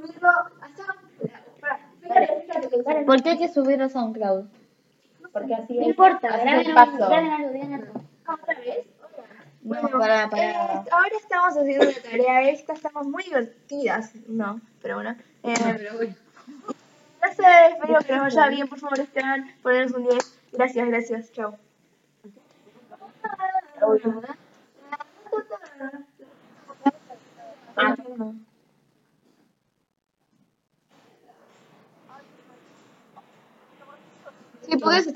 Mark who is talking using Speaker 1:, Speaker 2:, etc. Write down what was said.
Speaker 1: subirlo a SoundCloud.
Speaker 2: ¿Por qué hay que subirlo a SoundCloud?
Speaker 3: Porque así
Speaker 2: No
Speaker 3: es.
Speaker 2: importa, graben
Speaker 3: paso.
Speaker 1: ¿Otra vez?
Speaker 2: No,
Speaker 1: Bueno,
Speaker 2: para, para.
Speaker 1: eh, ahora estamos haciendo la tarea esta, estamos muy divertidas. No, pero bueno. Eh, pero bueno. No sé, espero que nos vaya bien, por favor, Esteban, ponernos un 10. Gracias, gracias, chao.
Speaker 3: Ah, Sí, porque